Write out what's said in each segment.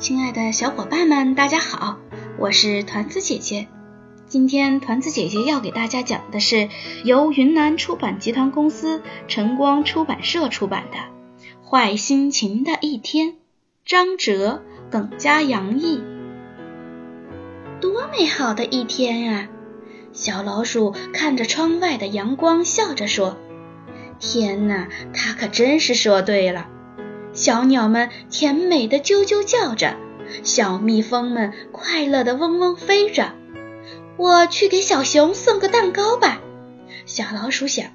亲爱的小伙伴们，大家好，我是团子姐姐。今天团子姐姐要给大家讲的是由云南出版集团公司晨光出版社出版的《坏心情的一天》，张哲、耿家洋译。多美好的一天啊！小老鼠看着窗外的阳光，笑着说：“天哪，它可真是说对了。”小鸟们甜美的啾啾叫着，小蜜蜂们快乐的嗡嗡飞着。我去给小熊送个蛋糕吧，小老鼠想，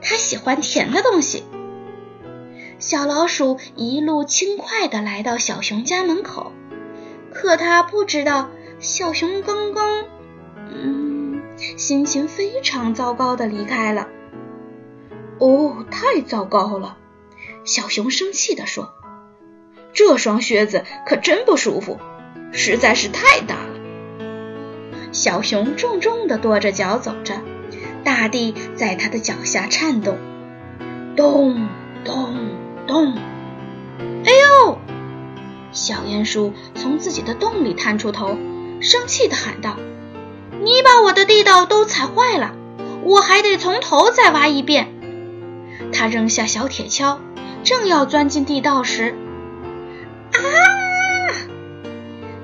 它喜欢甜的东西。小老鼠一路轻快地来到小熊家门口，可它不知道，小熊刚刚，嗯，心情非常糟糕地离开了。哦，太糟糕了！小熊生气地说：“这双靴子可真不舒服，实在是太大了。”小熊重重地跺着脚走着，大地在它的脚下颤动，咚咚咚！哎呦！小鼹鼠从自己的洞里探出头，生气地喊道：“你把我的地道都踩坏了，我还得从头再挖一遍。”他扔下小铁锹。正要钻进地道时，啊！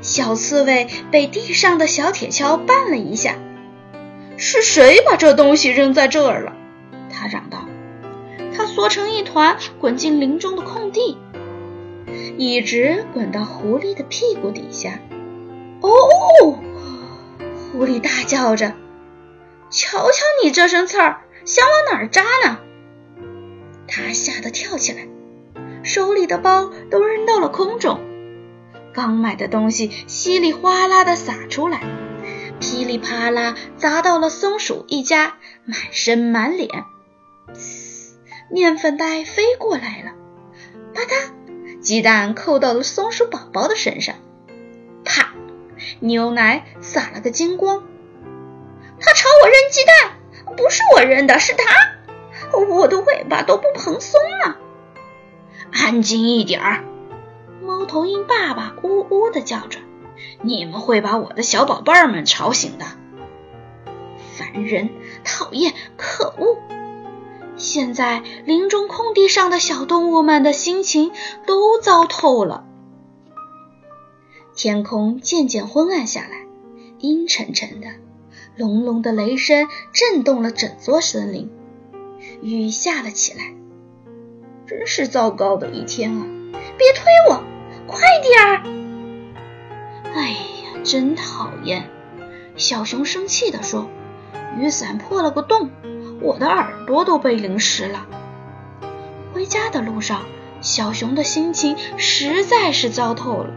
小刺猬被地上的小铁锹绊了一下。是谁把这东西扔在这儿了？他嚷道。他缩成一团，滚进林中的空地，一直滚到狐狸的屁股底下。哦！狐狸大叫着：“瞧瞧你这身刺儿，想往哪儿扎呢？”他吓得跳起来，手里的包都扔到了空中，刚买的东西稀里哗啦的洒出来，噼里啪啦砸到了松鼠一家，满身满脸。面粉袋飞过来了，啪嗒，鸡蛋扣到了松鼠宝宝的身上，啪，牛奶洒了个精光。他朝我扔鸡蛋，不是我扔的，是他。我的尾巴都不蓬松了，安静一点儿！猫头鹰爸爸呜呜的叫着：“你们会把我的小宝贝儿们吵醒的。”烦人，讨厌，可恶！现在林中空地上的小动物们的心情都糟透了。天空渐渐昏暗下来，阴沉沉的，隆隆的雷声震动了整座森林。雨下了起来，真是糟糕的一天啊！别推我，快点儿！哎呀，真讨厌！小熊生气地说：“雨伞破了个洞，我的耳朵都被淋湿了。”回家的路上，小熊的心情实在是糟透了。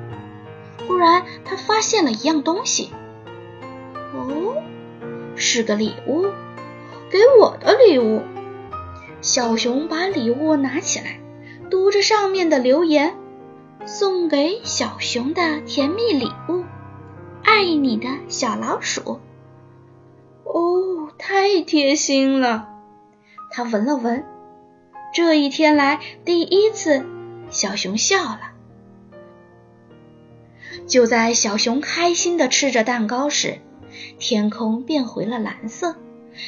忽然，他发现了一样东西。哦，是个礼物，给我的礼物。小熊把礼物拿起来，读着上面的留言：“送给小熊的甜蜜礼物，爱你的小老鼠。”哦，太贴心了！他闻了闻，这一天来第一次，小熊笑了。就在小熊开心的吃着蛋糕时，天空变回了蓝色。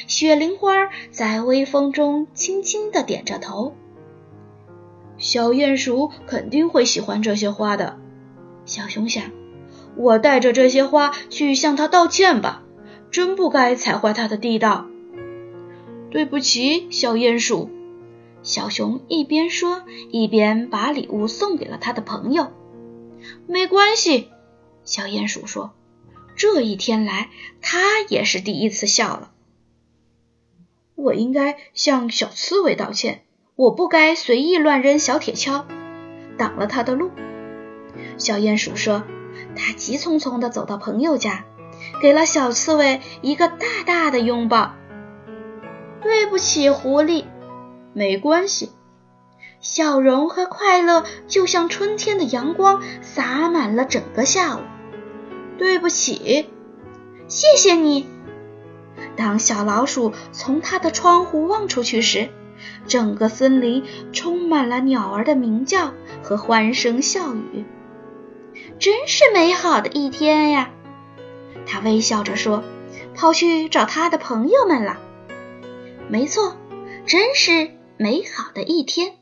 雪铃花在微风中轻轻地点着头。小鼹鼠肯定会喜欢这些花的，小熊想。我带着这些花去向他道歉吧，真不该踩坏他的地道。对不起，小鼹鼠。小熊一边说，一边把礼物送给了他的朋友。没关系，小鼹鼠说。这一天来，他也是第一次笑了。我应该向小刺猬道歉，我不该随意乱扔小铁锹，挡了他的路。小鼹鼠说：“他急匆匆地走到朋友家，给了小刺猬一个大大的拥抱。”对不起，狐狸，没关系。笑容和快乐就像春天的阳光，洒满了整个下午。对不起，谢谢你。当小老鼠从它的窗户望出去时，整个森林充满了鸟儿的鸣叫和欢声笑语。真是美好的一天呀！他微笑着说，跑去找他的朋友们了。没错，真是美好的一天。